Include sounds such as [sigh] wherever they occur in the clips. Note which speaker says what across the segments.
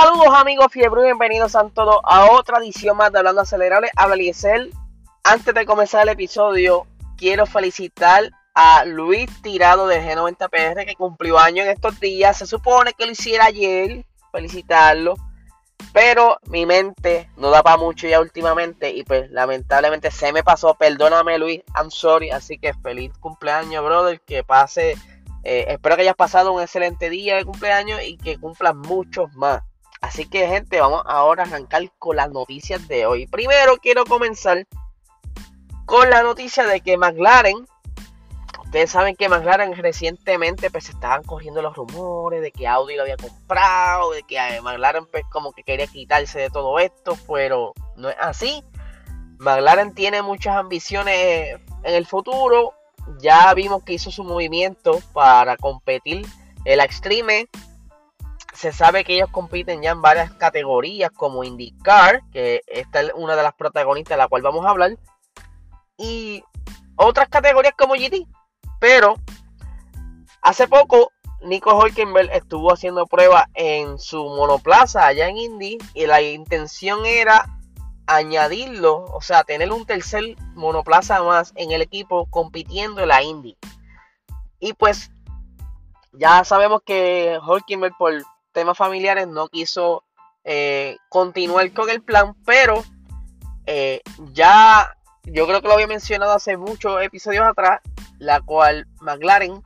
Speaker 1: Saludos amigos fiebre, bienvenidos a todos a otra edición más de Hablando Acelerable. Habla Liesel. Antes de comenzar el episodio, quiero felicitar a Luis Tirado de G90PR que cumplió año en estos días. Se supone que lo hiciera ayer, felicitarlo. Pero mi mente no da para mucho ya últimamente y pues lamentablemente se me pasó. Perdóname Luis, I'm sorry. Así que feliz cumpleaños, brother. Que pase, eh, espero que hayas pasado un excelente día de cumpleaños y que cumplas muchos más. Así que gente, vamos ahora a arrancar con las noticias de hoy. Primero quiero comenzar con la noticia de que McLaren, ustedes saben que McLaren recientemente pues estaban corriendo los rumores de que Audi lo había comprado, de que eh, McLaren pues como que quería quitarse de todo esto, pero no es así. McLaren tiene muchas ambiciones en el futuro. Ya vimos que hizo su movimiento para competir el Extreme se sabe que ellos compiten ya en varias categorías como IndyCar, que esta es una de las protagonistas de la cual vamos a hablar, y otras categorías como GT. Pero hace poco Nico Hulkenberg estuvo haciendo pruebas en su monoplaza allá en Indy y la intención era añadirlo, o sea, tener un tercer monoplaza más en el equipo compitiendo en la Indy. Y pues ya sabemos que Hulkenberg por temas familiares no quiso eh, continuar con el plan, pero eh, ya yo creo que lo había mencionado hace muchos episodios atrás, la cual McLaren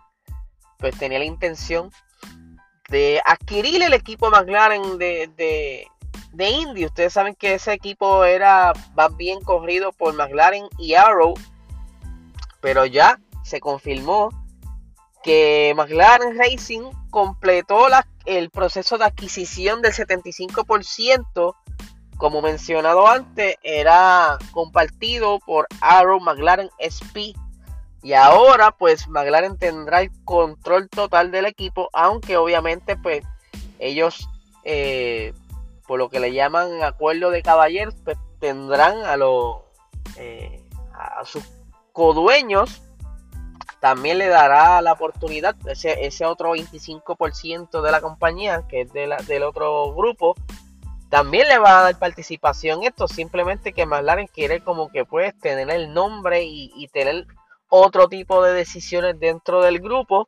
Speaker 1: pues tenía la intención de adquirir el equipo McLaren de, de, de Indy. Ustedes saben que ese equipo era más bien corrido por McLaren y Arrow, pero ya se confirmó que McLaren Racing completó el proceso de adquisición del 75%, como mencionado antes, era compartido por Arrow McLaren SP. Y ahora pues McLaren tendrá el control total del equipo, aunque obviamente pues ellos, eh, por lo que le llaman acuerdo de caballeros, pues tendrán a los eh, a sus codueños también le dará la oportunidad, ese, ese otro 25% de la compañía, que es del otro grupo, también le va a dar participación esto, simplemente que McLaren quiere como que puedes tener el nombre y, tener otro tipo de decisiones dentro del grupo.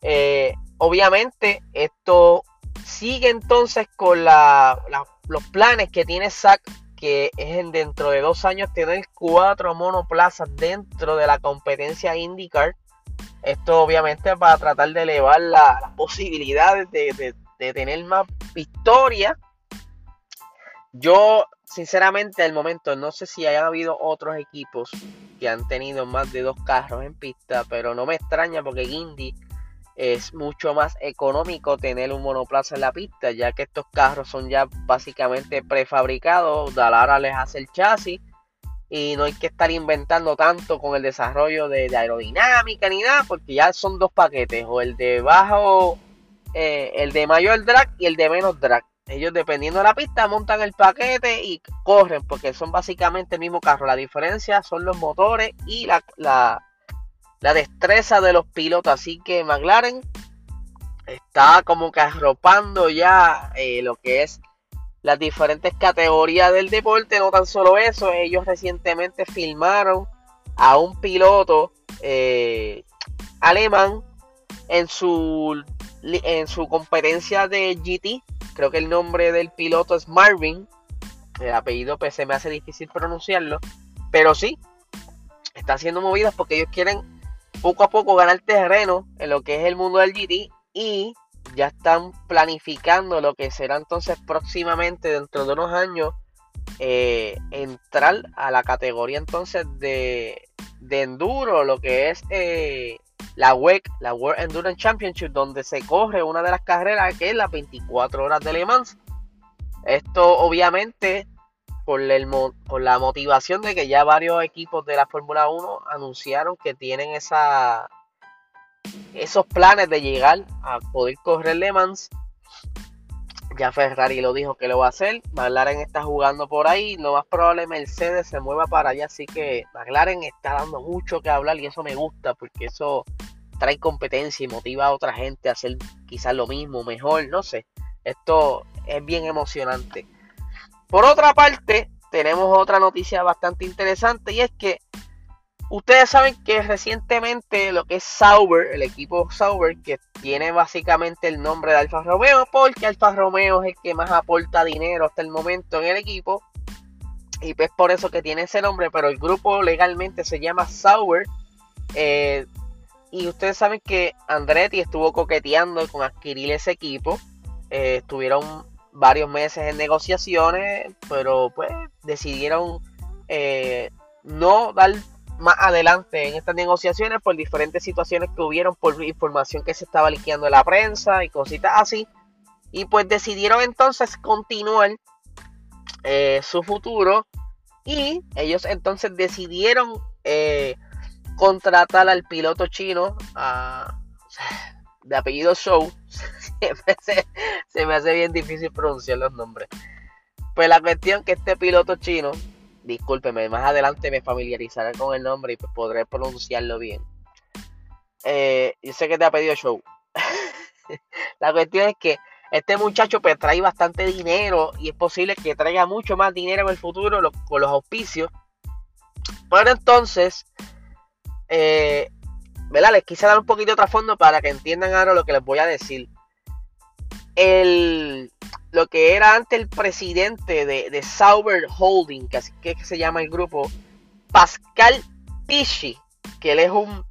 Speaker 1: Eh, obviamente esto sigue entonces con los planes que tiene Zack, que es en dentro de dos años tener cuatro monoplazas dentro de la competencia IndyCar. Esto obviamente para tratar de elevar las posibilidades de, tener más victorias. Yo, sinceramente, al momento no sé si haya habido otros equipos que han tenido más de dos carros en pista, pero no me extraña porque Indy es mucho más económico tener un monoplaza en la pista, ya que estos carros son ya básicamente prefabricados. Dalara les hace el chasis y no hay que estar inventando tanto con el desarrollo de, aerodinámica ni nada, porque ya son dos paquetes, o el de bajo, eh, el de mayor drag y el de menos drag. Ellos dependiendo de la pista montan el paquete y corren, porque son básicamente el mismo carro. La diferencia son los motores y la, la, destreza de los pilotos. Así que McLaren está como que arropando ya eh, lo que es las diferentes categorías del deporte. No tan solo eso, ellos recientemente filmaron a un piloto eh, alemán en su, en su competencia de GT. Creo que el nombre del piloto es Marvin. El apellido pues, se me hace difícil pronunciarlo. Pero sí, está haciendo movidas porque ellos quieren poco a poco ganar terreno en lo que es el mundo del GT. Y ya están planificando lo que será entonces próximamente, dentro de unos años, eh, entrar a la categoría entonces de, de enduro, lo que es eh, la WEC, la World Endurance Championship, donde se corre una de las carreras que es las 24 horas de Le Mans. Esto obviamente por, el, por la motivación de que ya varios equipos de la Fórmula 1 anunciaron que tienen esa esos planes de llegar a poder correr Le Mans. Ya Ferrari lo dijo que lo va a hacer. McLaren está jugando por ahí. Lo más probable Mercedes se mueva para allá. Así que McLaren está dando mucho que hablar y eso me gusta porque eso trae competencia y motiva a otra gente a hacer quizás lo mismo, mejor, no sé. Esto es bien emocionante. Por otra parte, tenemos otra noticia bastante interesante y es que ustedes saben que recientemente lo que es Sauber, el equipo Sauber, que tiene básicamente el nombre de Alfa Romeo, porque Alfa Romeo es el que más aporta dinero hasta el momento en el equipo. Y pues por eso que tiene ese nombre, pero el grupo legalmente se llama Sauber. Eh, y ustedes saben que Andretti estuvo coqueteando con adquirir ese equipo. Eh, estuvieron varios meses en negociaciones, pero pues decidieron eh, no dar más adelante en estas negociaciones por diferentes situaciones que hubieron, por información que se estaba liqueando en la prensa y cositas así. Y pues decidieron entonces continuar eh, su futuro y ellos entonces decidieron eh, contratar al piloto chino de apellido Show. [laughs] se, me hace bien difícil pronunciar los nombres. Pues la cuestión que este piloto chino, discúlpeme, más adelante me familiarizaré con el nombre y podré pronunciarlo bien. Eh, yo sé que te ha pedido show. [laughs] la cuestión es que este muchacho pues trae bastante dinero y es posible que traiga mucho más dinero en el futuro con los auspicios. Pero entonces, eh, ¿verdad? Les quise dar un poquito de trasfondo para que entiendan ahora lo que les voy a decir. El, lo que era antes el presidente de, de Sauber Holding, que se llama el grupo, Pascal Pisci, que él es un,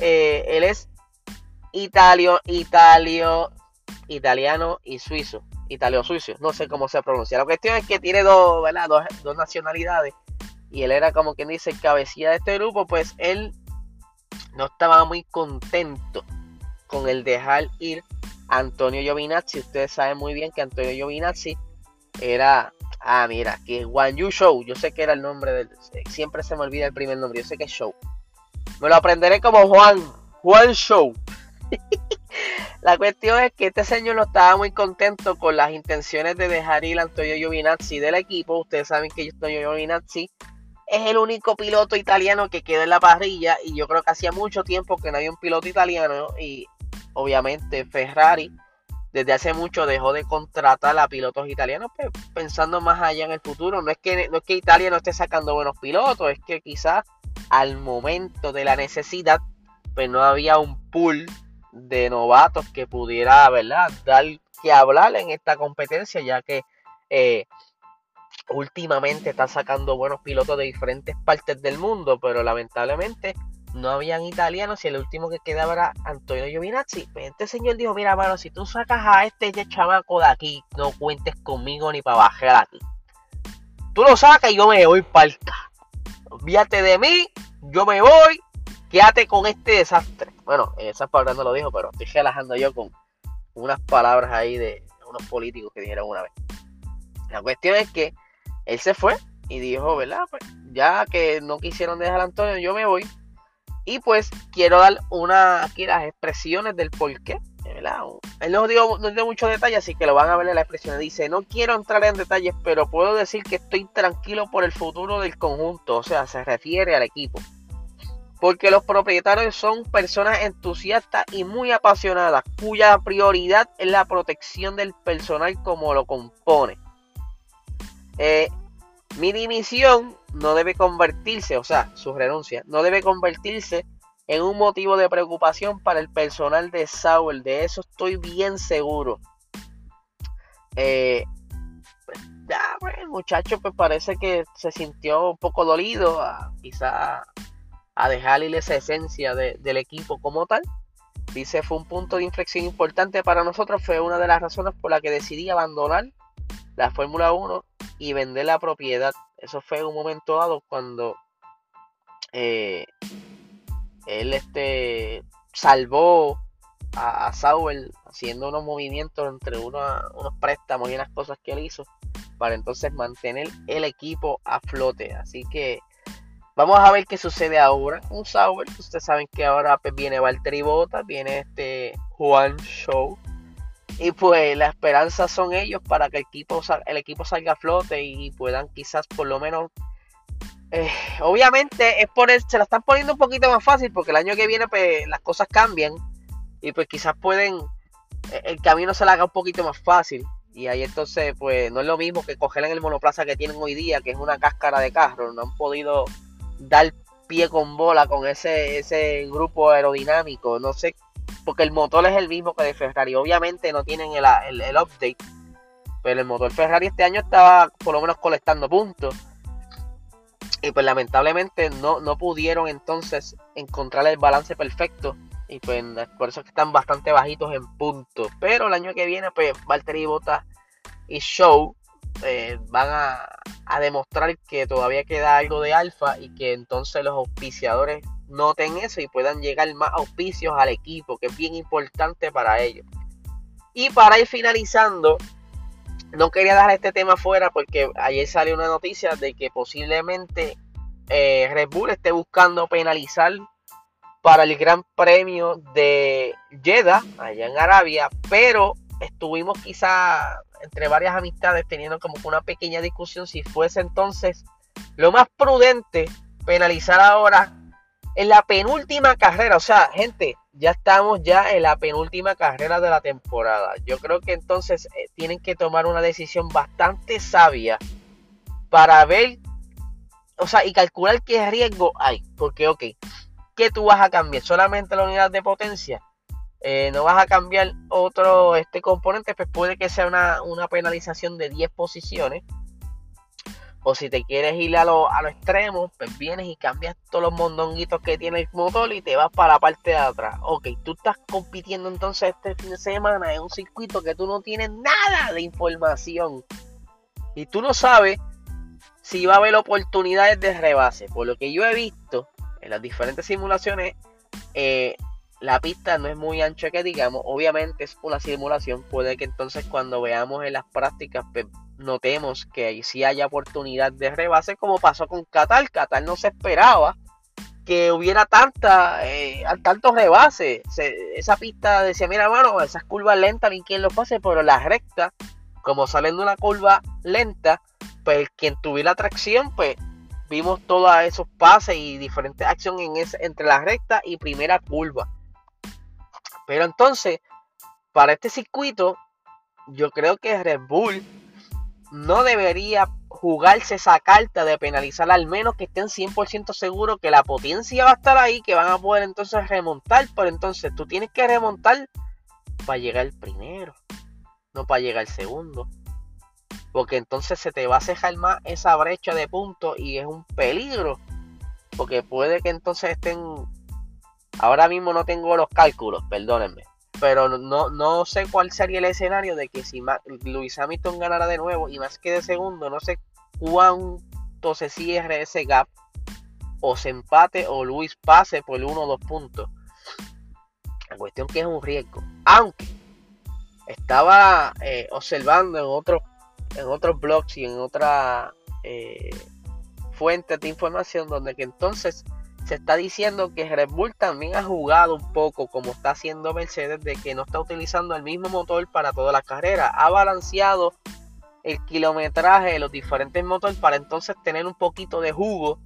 Speaker 1: eh, él es italio, italio, italiano y suizo, italio-suizo, no sé cómo se pronuncia. La cuestión es que tiene dos, ¿verdad? Dos, dos nacionalidades y él era como quien dice cabecilla de este grupo, pues él no estaba muy contento con el dejar ir Antonio Giovinazzi. Ustedes saben muy bien que Antonio Giovinazzi era. Ah, mira, que Juan Yu Show. Yo sé que era el nombre del. Siempre se me olvida el primer nombre. Yo sé que es Show. Me lo aprenderé como Juan. Juan Show. [laughs] La cuestión es que este señor no estaba muy contento con las intenciones de dejar ir a Antonio Giovinazzi del equipo. Ustedes saben que Antonio Giovinazzi es el único piloto italiano que queda en la parrilla y yo creo que hacía mucho tiempo que no había un piloto italiano y obviamente Ferrari desde hace mucho dejó de contratar a pilotos italianos pues, pensando más allá en el futuro. No es que no es que Italia no esté sacando buenos pilotos es que quizás al momento de la necesidad pues no había un pool de novatos que pudiera verdad dar que hablar en esta competencia ya que eh, últimamente está sacando buenos pilotos de diferentes partes del mundo, pero lamentablemente no habían italianos y el último que quedaba era Antonio Giovinazzi. Pues este señor dijo, mira, mano, si tú sacas a este chamaco de aquí, no cuentes conmigo ni para bajar aquí. Tú lo sacas y yo me voy para Olvídate de mí, yo me voy, quédate con este desastre. Bueno, esas palabras no lo dijo, pero estoy relajando yo con unas palabras ahí de unos políticos que dijeron una vez. La cuestión es que él se fue y dijo, ¿verdad? Pues ya que no quisieron dejar a Antonio, yo me voy. Y pues quiero dar una, aquí las expresiones del por qué. ¿verdad? Él no dio, no dio muchos detalles, así que lo van a ver en las expresiones. Dice, no quiero entrar en detalles, pero puedo decir que estoy tranquilo por el futuro del conjunto. O sea, se refiere al equipo. Porque los propietarios son personas entusiastas y muy apasionadas, cuya prioridad es la protección del personal como lo compone. Eh, mi dimisión no debe convertirse, o sea, su renuncia, no debe convertirse en un motivo de preocupación para el personal de Sauer. De eso estoy bien seguro. Eh, ya, pues, el muchacho pues parece que se sintió un poco dolido, a, quizá a dejarle esa esencia del equipo como tal. Dice, fue un punto de inflexión importante para nosotros, fue una de las razones por las que decidí abandonar la Fórmula 1 y vender la propiedad. Eso fue un momento dado cuando eh, él este, salvó a, Sauer haciendo unos movimientos entre unos, unos préstamos y unas cosas que él hizo para entonces mantener el equipo a flote. Así que vamos a ver qué sucede ahora con Sauer. Ustedes saben que ahora pues, viene Valtteri Bota, viene este Juan Show y pues la esperanza son ellos para que el equipo, el equipo salga a flote y puedan quizás por lo menos... Eh, obviamente es por se la están poniendo un poquito más fácil porque el año que viene pues las cosas cambian y pues quizás pueden... Eh, el camino se le haga un poquito más fácil. Y ahí entonces, pues no es lo mismo que coger en el monoplaza que tienen hoy día, que es una cáscara de carro. No han podido dar pie con bola con ese, ese grupo aerodinámico. No sé, porque el motor es el mismo que de Ferrari. Obviamente no tienen el, el, update. Pero el motor Ferrari este año estaba por lo menos colectando puntos. Y pues lamentablemente no, no pudieron entonces encontrar el balance perfecto. Y pues por eso que están bastante bajitos en puntos. Pero el año que viene, pues Valtteri Bottas y Show eh, van a, demostrar que todavía queda algo de alfa y que entonces los auspiciadores noten eso y puedan llegar más auspicios al equipo, que es bien importante para ellos. Y para ir finalizando, no quería dejar este tema fuera porque ayer salió una noticia de que posiblemente eh, Red Bull esté buscando penalizar para el Gran Premio de Jeddah, allá en Arabia, pero estuvimos quizá entre varias amistades teniendo como una pequeña discusión si fuese entonces lo más prudente penalizar ahora en la penúltima carrera. O sea, gente, ya estamos ya en la penúltima carrera de la temporada. Yo creo que entonces eh, tienen que tomar una decisión bastante sabia para ver, o sea, y calcular qué riesgo hay. Porque, ok, ¿qué tú vas a cambiar? ¿Solamente la unidad de potencia? Eh, no vas a cambiar otro este componente, pues puede que sea una, penalización de 10 posiciones. O si te quieres ir a los a lo extremos, pues vienes y cambias todos los mondonguitos que tiene el motor y te vas para la parte de atrás. Ok, tú estás compitiendo entonces este fin de semana en un circuito que tú no tienes nada de información. Y tú no sabes si va a haber oportunidades de rebase. Por lo que yo he visto en las diferentes simulaciones, eh, la pista no es muy ancha que digamos, obviamente es una simulación, puede que entonces cuando veamos en las prácticas pues, notemos que sí haya oportunidad de rebase como pasó con Qatar, Qatar no se esperaba que hubiera tanta, eh, tantos rebases, esa pista decía, mira mano, esas curvas lentas ni quien lo pase, pero las rectas, como salen de una curva lenta, pues quien tuviera tracción, pues vimos todos esos pases y diferentes acciones en entre la recta y primera curva. Pero entonces, para este circuito, yo creo que Red Bull no debería jugarse esa carta de penalizar al menos que estén 100% seguros que la potencia va a estar ahí, que van a poder entonces remontar, pero entonces tú tienes que remontar para llegar primero, no para llegar segundo. Porque entonces se te va a cejar más esa brecha de puntos y es un peligro. Porque puede que entonces estén Ahora mismo no tengo los cálculos, perdónenme. Pero no, no sé cuál sería el escenario de que si Luis Hamilton ganara de nuevo y más que de segundo, no sé cuánto se cierre ese gap. O se empate o Luis pase por uno o dos puntos. La cuestión que es un riesgo. Aunque estaba eh, observando en otros en otros blogs y en otras eh, fuentes de información donde que entonces se está diciendo que Red Bull también ha jugado un poco como está haciendo Mercedes de que no está utilizando el mismo motor para todas las carreras. Ha balanceado el kilometraje de los diferentes motores para entonces tener un poquito de jugo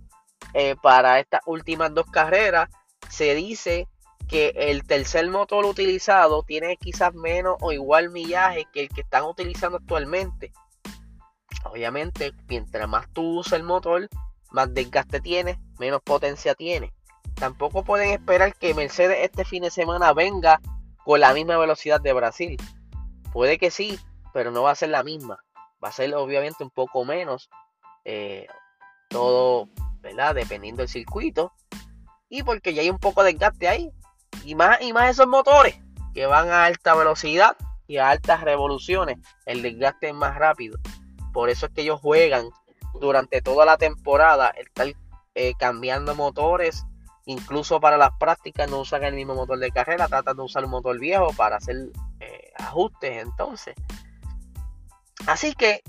Speaker 1: eh, para estas últimas dos carreras. Se dice que el tercer motor utilizado tiene quizás menos o igual millaje que el que están utilizando actualmente. Obviamente, mientras más tú usas el motor, más desgaste tiene, menos potencia tiene. Tampoco pueden esperar que Mercedes este fin de semana venga con la misma velocidad de Brasil. Puede que sí, pero no va a ser la misma. Va a ser obviamente un poco menos. Eh, todo, ¿verdad? Dependiendo del circuito. Y porque ya hay un poco de desgaste ahí. Y más, y más esos motores que van a alta velocidad y a altas revoluciones. El desgaste es más rápido. Por eso es que ellos juegan durante toda la temporada estar eh, cambiando motores, incluso para las prácticas no usan el mismo motor de carrera, tratan de usar un motor viejo para hacer eh, ajustes entonces. Así que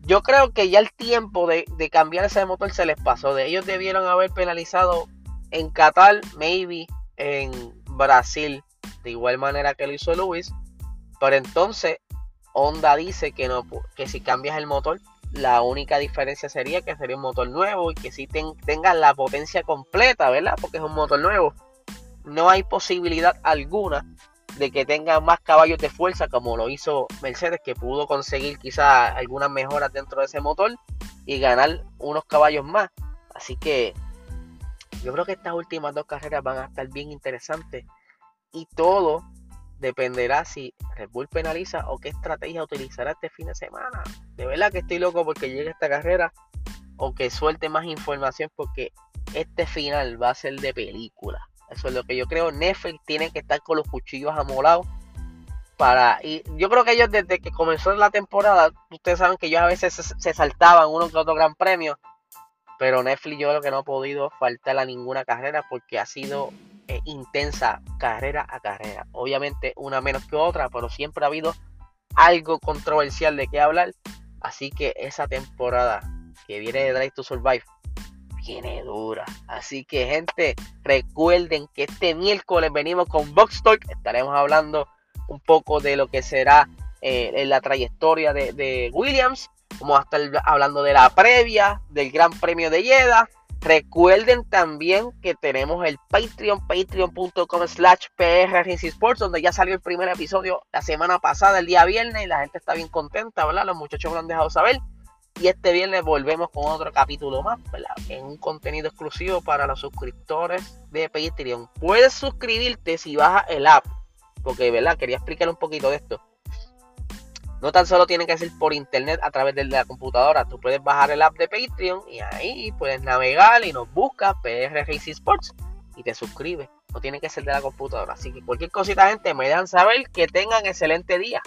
Speaker 1: yo creo que ya el tiempo de, de, cambiar ese motor se les pasó. De ellos debieron haber penalizado en Qatar, maybe en Brasil, de igual manera que lo hizo Luis. Pero entonces Honda dice que no que si cambias el motor la única diferencia sería que sería un motor nuevo y que si tenga la potencia completa, ¿verdad? Porque es un motor nuevo. No hay posibilidad alguna de que tengan más caballos de fuerza como lo hizo Mercedes que pudo conseguir quizás algunas mejoras dentro de ese motor y ganar unos caballos más así que yo creo que estas últimas dos carreras van a estar bien interesantes y todo dependerá si Red Bull penaliza o qué estrategia utilizará este fin de semana. De verdad que estoy loco porque llegue esta carrera o que suelte más información porque este final va a ser de película. Eso es lo que yo creo. Netflix tiene que estar con los cuchillos amolados para y yo creo que ellos desde que comenzó la temporada, ustedes saben que ellos a veces se, saltaban uno que otro gran premio, pero Netflix yo creo que no ha podido faltar a ninguna carrera porque ha sido eh, intensa carrera a carrera. Obviamente una menos que otra, pero siempre ha habido algo controversial de qué hablar. Así que esa temporada que viene de Drive to Survive viene dura. Así que, gente, recuerden que este miércoles venimos con Box Talk. Estaremos hablando un poco de lo que será eh, la trayectoria de, de, Williams. Vamos a estar hablando de la previa del Gran Premio de Jeddah. Recuerden también que tenemos el Patreon, patreon.com slash Sports, donde ya salió el primer episodio la semana pasada, el día viernes, y la gente está bien contenta, ¿verdad? Los muchachos me lo han dejado saber. Y este viernes volvemos con otro capítulo más, ¿verdad? En un contenido exclusivo para los suscriptores de Patreon. Puedes suscribirte si bajas el app, porque, ¿verdad? Quería explicar un poquito de esto. No tan solo tiene que ser por internet a través de la computadora. Tú puedes bajar el app de Patreon y ahí puedes navegar y nos buscas PR Racing Sports y te suscribes. No tiene que ser de la computadora. Así que cualquier cosita, gente, me dejan saber que tengan excelente día.